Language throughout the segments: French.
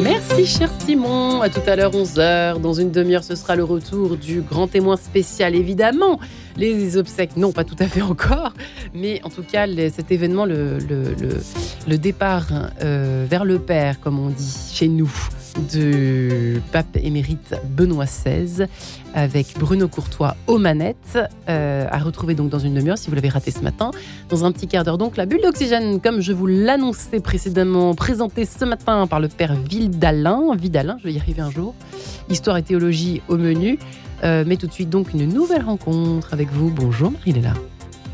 Merci cher Simon, à tout à l'heure 11h. Dans une demi-heure, ce sera le retour du grand témoin spécial, évidemment. Les obsèques, non, pas tout à fait encore, mais en tout cas, cet événement, le, départ euh, vers le Père, comme on dit chez nous, de pape émérite Benoît XVI avec Bruno Courtois aux manettes, euh, à retrouver donc dans une demi-heure si vous l'avez raté ce matin. Dans un petit quart d'heure donc, la bulle d'oxygène, comme je vous l'annonçais précédemment, présentée ce matin par le père Vidalin, Vidalin, je vais y arriver un jour, histoire et théologie au menu. Euh, mais tout de suite donc une nouvelle rencontre avec vous. Bonjour Marie-Léla.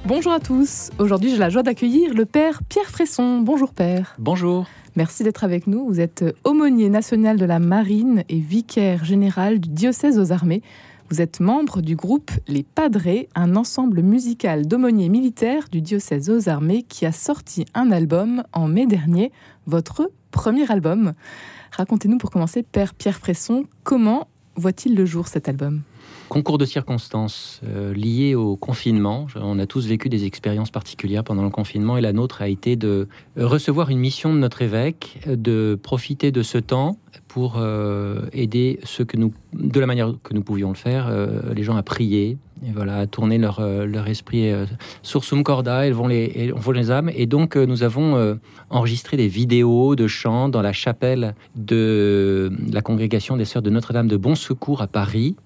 Bonjour à tous. Aujourd'hui, j'ai la joie d'accueillir le père Pierre Fresson. Bonjour père. Bonjour. Merci d'être avec nous. Vous êtes aumônier national de la marine et vicaire général du diocèse aux armées. Vous êtes membre du groupe Les Padrés, un ensemble musical d'aumôniers militaires du diocèse aux armées qui a sorti un album en mai dernier, votre premier album. Racontez-nous pour commencer, Père Pierre Fresson, comment voit-il le jour cet album? Concours de circonstances euh, liés au confinement. On a tous vécu des expériences particulières pendant le confinement et la nôtre a été de recevoir une mission de notre évêque, de profiter de ce temps pour euh, aider ceux que nous, de la manière que nous pouvions le faire, euh, les gens à prier, et voilà, à tourner leur, leur esprit sur sum corda, elles vont les, on les âmes. Et donc, nous avons enregistré des vidéos de chants dans la chapelle de la congrégation des Sœurs de Notre-Dame de Bon Secours à Paris.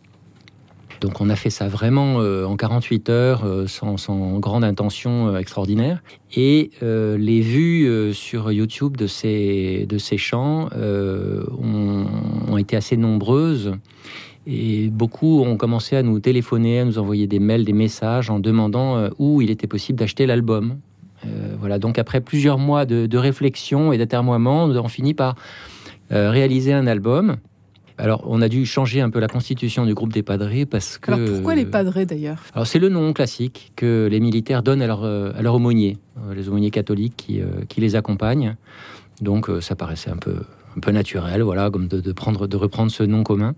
Donc on a fait ça vraiment euh, en 48 heures, euh, sans, grande intention euh, extraordinaire. Et les vues sur YouTube de ces, de ces chants ont, été assez nombreuses. Et beaucoup ont commencé à nous téléphoner, à nous envoyer des mails, des messages en demandant où il était possible d'acheter l'album. voilà, donc après plusieurs mois de, réflexion et d'atermoiement, nous avons fini par réaliser un album alors, on a dû changer un peu la constitution du groupe des padrés parce que. Alors, pourquoi les padrés d'ailleurs? Alors, c'est le nom classique que les militaires donnent à euh, à leur aumônier, euh, les aumôniers catholiques qui, euh, qui les accompagnent. Donc, ça paraissait un peu, un peu naturel, voilà, comme de, de, prendre, de reprendre ce nom commun.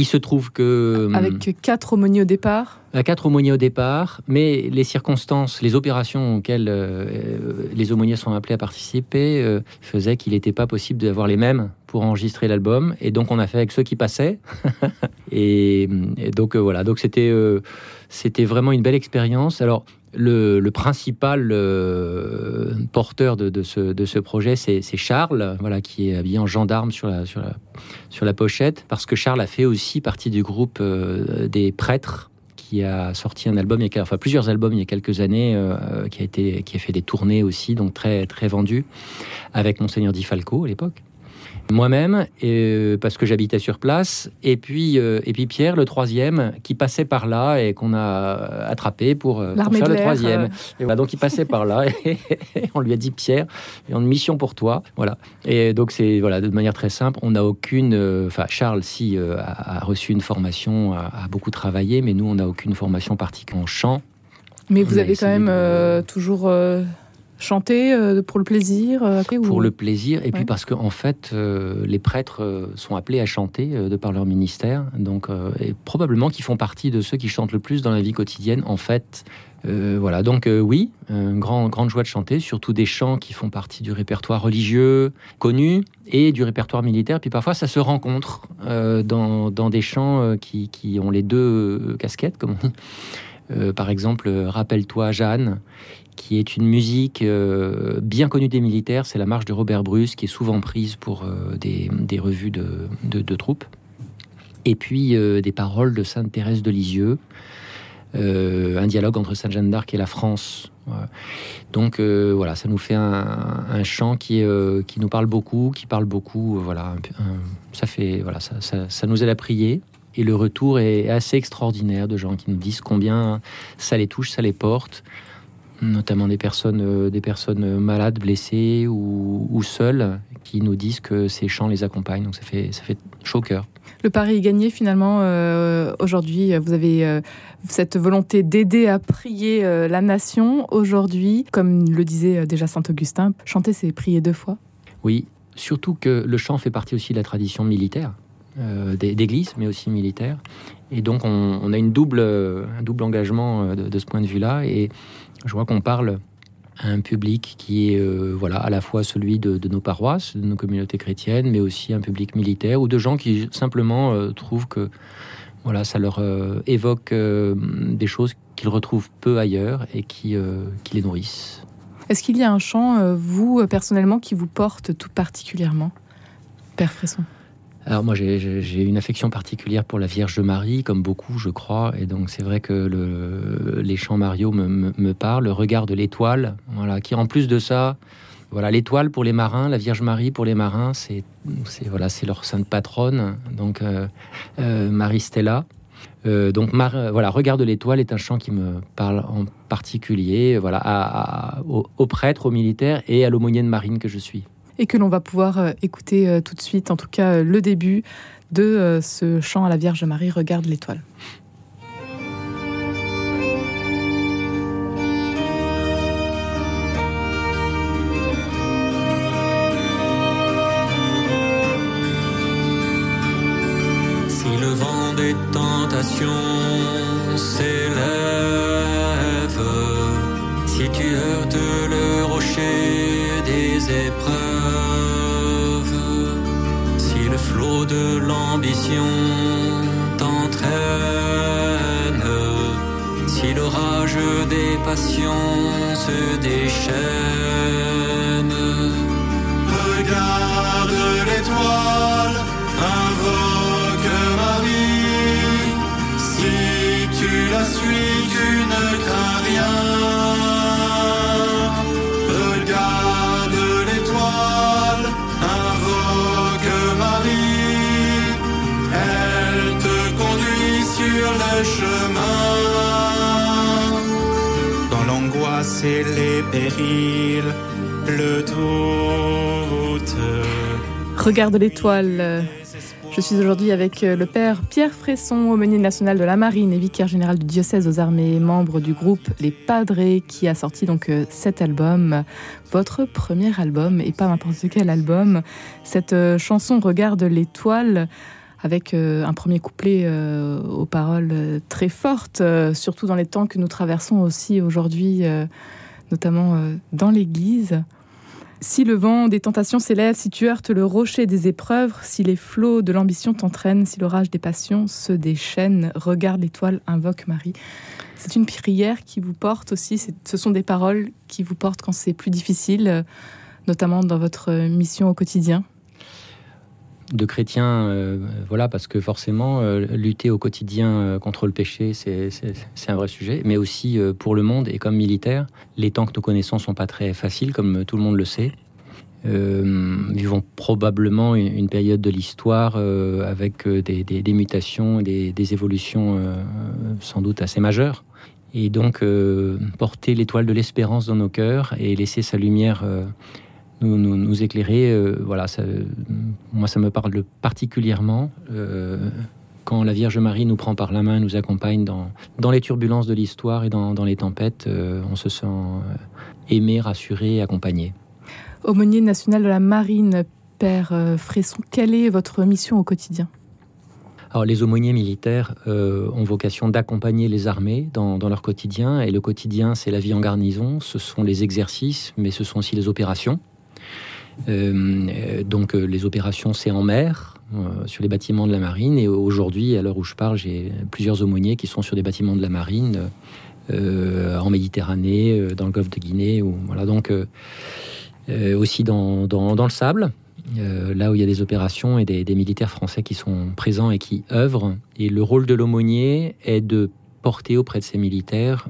Il se trouve que... Hum, Avec quatre aumôniers au départ Quatre aumôniers au départ, mais les circonstances, les opérations auxquelles euh, les aumôniers sont appelés à participer euh, faisaient qu'il n'était pas possible d'avoir les mêmes pour enregistrer l'album. Et donc on a fait avec ceux qui passaient. et, donc euh, voilà, donc c'était c'était vraiment une belle expérience. Alors le, principal euh, porteur de, ce, projet, c'est Charles, voilà, qui est habillé en gendarme sur la, sur, sur la pochette, parce que Charles a fait aussi partie du groupe euh, des prêtres qui a sorti un album, il y a, enfin plusieurs albums il y a quelques années, euh, qui a été, qui a fait des tournées aussi, donc très très vendu, avec Monseigneur Di Falco à l'époque moi-même, euh, parce que j'habitais sur place, et puis, euh, et puis Pierre, le troisième, qui passait par là et qu'on a attrapé pour, euh, faire le troisième. Et voilà, donc il passait par là et, on lui a dit Pierre, il y a une mission pour toi. Voilà. Et donc c'est voilà de manière très simple, on n'a aucune, enfin Charles si a, reçu une formation, a, a, beaucoup travaillé, mais nous on n'a aucune formation particulière en chant. Mais vous avez quand même toujours Chanter euh, pour le plaisir euh, Pour le plaisir, et puis parce qu'en en fait, euh, les prêtres sont appelés à chanter de par leur ministère, donc, et probablement qu'ils font partie de ceux qui chantent le plus dans la vie quotidienne, en fait. voilà, donc oui, une grand, grande joie de chanter, surtout des chants qui font partie du répertoire religieux connu et du répertoire militaire. Puis parfois, ça se rencontre dans, dans, des chants qui, qui, ont les deux casquettes, comme on dit. Par exemple, Rappelle-toi Jeanne, qui est une musique euh, bien connue des militaires. C'est la marche de Robert Bruce, qui est souvent prise pour euh, des, revues de, troupes. Et puis euh, des paroles de Sainte Thérèse de Lisieux, un dialogue entre Sainte Jeanne d'Arc et la France. Donc voilà, ça nous fait un, chant qui, nous parle beaucoup, qui parle beaucoup. voilà, ça fait voilà, ça nous aide à prier. Et le retour est assez extraordinaire de gens qui nous disent combien ça les touche, ça les porte notamment des personnes, euh, des personnes malades, blessées ou, seules, qui nous disent que ces chants les accompagnent. Donc ça fait, ça fait chaud au cœur. Le pari est gagné finalement. Euh, aujourd'hui, vous avez euh, cette volonté d'aider à prier la nation. Aujourd'hui, comme le disait déjà Saint Augustin, chanter, c'est prier deux fois. Oui, surtout que le chant fait partie aussi de la tradition militaire. D'église, mais aussi militaire. Et donc, on, a une double, un double engagement de, de ce point de vue-là. Et je vois qu'on parle un public qui est voilà à la fois celui de, nos paroisses, de nos communautés chrétiennes, mais aussi un public militaire ou de gens qui simplement trouvent que voilà, ça leur évoque des choses qu'ils retrouvent peu ailleurs et qui, qui les nourrissent. Est-ce qu'il y a un chant, vous, personnellement, qui vous porte tout particulièrement, Père Fresson alors moi j'ai une affection particulière pour la Vierge Marie, comme beaucoup je crois, et donc c'est vrai que le, les chants Mario me, parlent, le regard de l'étoile, voilà, qui en plus de ça, voilà l'étoile pour les marins, la Vierge Marie pour les marins, c'est voilà c'est leur sainte patronne, donc euh, euh, Marie Stella. Euh, donc voilà, regard de l'étoile est un chant qui me parle en particulier, voilà, à, aux prêtres, aux militaires et à l'aumônier de marine que je suis et que l'on va pouvoir euh, écouter euh, tout de suite, en tout cas euh, le début de ce chant à la Vierge Marie, Regarde l'étoile. De l'ambition t'entraîne, si l'orage des passions se déchaîne, regarde l'étoile, invoque Marie, si tu la suis, tu ne les périls, le. Regarde l'étoile. Je suis aujourd'hui avec le père Pierre Fresson, aumônier national de la marine et vicaire général du diocèse aux armées, membre du groupe Les Padres, qui a sorti donc euh, cet album, votre premier album, et pas n'importe quel album. Cette euh, chanson Regarde l'étoile avec euh, un premier couplet euh, aux paroles euh, très fortes, surtout dans les temps que nous traversons aussi aujourd'hui, notamment dans l'Église. Si le vent des tentations s'élève, si tu heurtes le rocher des épreuves, si les flots de l'ambition t'entraînent, si l'orage des passions se déchaîne, regarde l'étoile, invoque Marie. C'est une prière qui vous porte aussi, ce sont des paroles qui vous portent quand c'est plus difficile, notamment dans votre mission au quotidien de chrétiens, euh, voilà, parce que forcément, euh, lutter au quotidien euh, contre le péché, c'est un vrai sujet, mais aussi pour le monde et comme militaire, les temps que nous connaissons sont pas très faciles, comme tout le monde le sait. vivons probablement une, période de l'histoire avec des, mutations et des, évolutions sans doute assez majeures. Et donc, porter l'étoile de l'espérance dans nos cœurs et laisser sa lumière nous, nous, éclairer. Euh, voilà, ça, moi, ça me parle particulièrement. Euh, quand la Vierge Marie nous prend par la main, nous accompagne dans, dans les turbulences de l'histoire et dans, dans, les tempêtes, euh, on se sent aimé, rassuré, accompagné. Aumônier national de la Marine, Père Fresson, quelle est votre mission au quotidien? Alors, les aumôniers militaires ont vocation d'accompagner les armées dans, dans, leur quotidien. Et le quotidien, c'est la vie en garnison, ce sont les exercices, mais ce sont aussi les opérations. Euh, donc euh, les opérations, c'est en mer, euh, sur les bâtiments de la marine. Et aujourd'hui, à l'heure où je parle, j'ai plusieurs aumôniers qui sont sur des bâtiments de la marine, en Méditerranée, dans le golfe de Guinée, ou, voilà, donc aussi dans, dans, le sable. là où il y a des opérations et des, militaires français qui sont présents et qui œuvrent. Et le rôle de l'aumônier est de porter auprès de ces militaires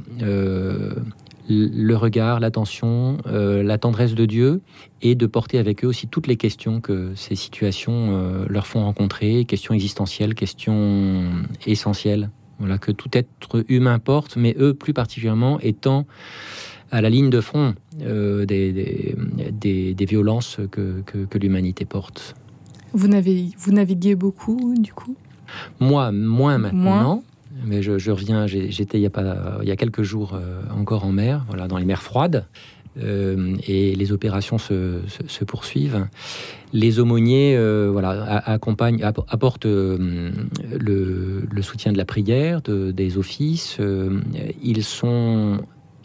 le regard, l'attention, euh, la tendresse de Dieu, et de porter avec eux aussi toutes les questions que ces situations euh, leur font rencontrer, questions existentielles, questions essentielles. Voilà, que tout être humain porte, mais eux plus particulièrement étant à la ligne de front euh, des, des, violences que, que, l'humanité porte. Vous, vous naviguez beaucoup, du coup? Moi, moins maintenant. Mais je, reviens, j'étais il, y a quelques jours euh, encore en mer, voilà, dans les mers froides. Euh, et les opérations se, poursuivent. Les aumôniers euh, voilà, accompagnent, apportent le, soutien de la prière, des offices. ils sont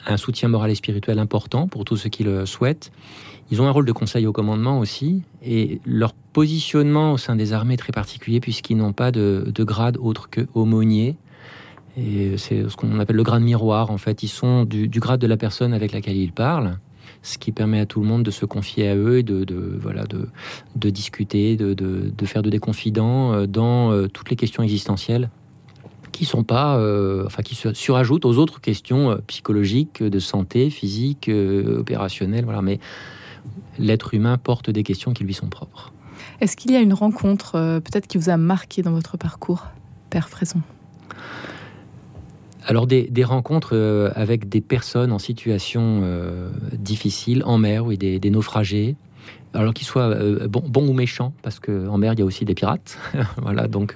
un soutien moral et spirituel important pour tous ceux qui le souhaitent. Ils ont un rôle de conseil au commandement aussi, et leur positionnement au sein des armées est très particulier puisqu'ils n'ont pas de, grade autre que aumônier. C'est ce qu'on appelle le grade miroir. En fait, ils sont du, grade de la personne avec laquelle ils parlent, ce qui permet à tout le monde de se confier à eux et de, voilà de, discuter, de, faire de des euh, dans euh, toutes les questions existentielles qui sont pas, euh, enfin qui se surajoutent aux autres questions psychologiques, de santé, physique, opérationnelle. Voilà, mais l'être humain porte des questions qui lui sont propres. Est-ce qu'il y a une rencontre euh, peut-être qui vous a marqué dans votre parcours, Père Fresson? Alors des, rencontres euh, avec des personnes en situation euh, difficile, en mer, oui, des, naufragés, alors qu'ils soient bons ou méchants, parce qu'en mer il y a aussi des pirates, voilà. Donc,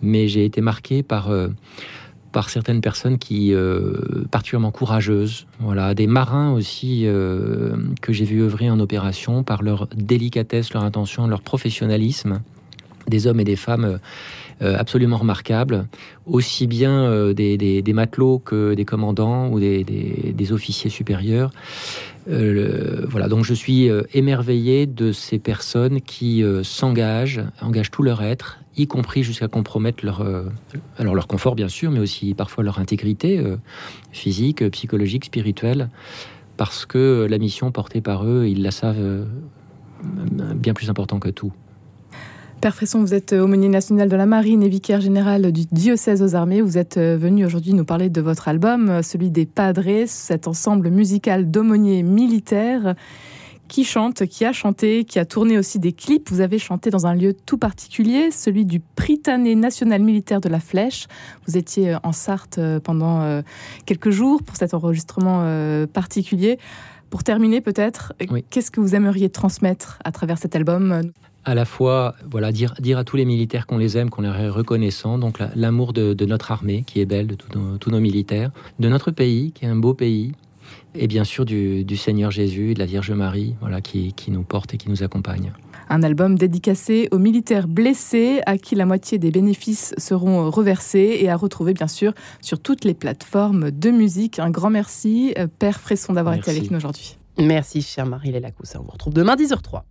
mais j'ai été marqué par par certaines personnes qui euh, particulièrement courageuses, voilà, des marins aussi euh, que j'ai vu œuvrer en opération par leur délicatesse, leur intention, leur professionnalisme, des hommes et des femmes euh, absolument remarquables, aussi bien des, matelots que des commandants ou des, officiers supérieurs. voilà, donc je suis émerveillé de ces personnes qui s'engagent, engagent tout leur être y compris jusqu'à compromettre leur, euh, alors confort bien sûr, mais aussi parfois leur intégrité euh, physique, euh, psychologique, spirituelle, parce que la mission portée par eux, ils la savent bien plus important que tout. Père Fresson, vous êtes aumônier national de la marine et vicaire général du diocèse aux armées. Vous êtes venu aujourd'hui nous parler de votre album, celui des Padres, cet ensemble musical d'aumôniers militaires qui chante, qui a chanté, qui a tourné aussi des clips. Vous avez chanté dans un lieu tout particulier, celui du Prytanée national militaire de la Flèche. Vous étiez euh, en Sarthe euh, pendant euh, quelques jours pour cet enregistrement particulier. Pour terminer, peut-être, qu'est-ce que vous aimeriez transmettre à travers cet album? À la fois voilà dire, dire à tous les militaires qu'on les aime, qu'on leur est reconnaissant, donc l'amour de, notre armée qui est belle, de tous nos militaires, de notre pays qui est un beau pays, et bien sûr du, Seigneur Jésus, de la Vierge Marie, voilà, qui, qui nous porte et qui nous accompagne. Un album dédicacé aux militaires blessés, à qui la moitié des bénéfices seront reversés et à retrouver bien sûr sur toutes les plateformes de musique. Un grand merci, euh, Père Fresson, d'avoir été avec nous aujourd'hui. Merci, chère Marie Lélacousse. On vous retrouve demain 10h03.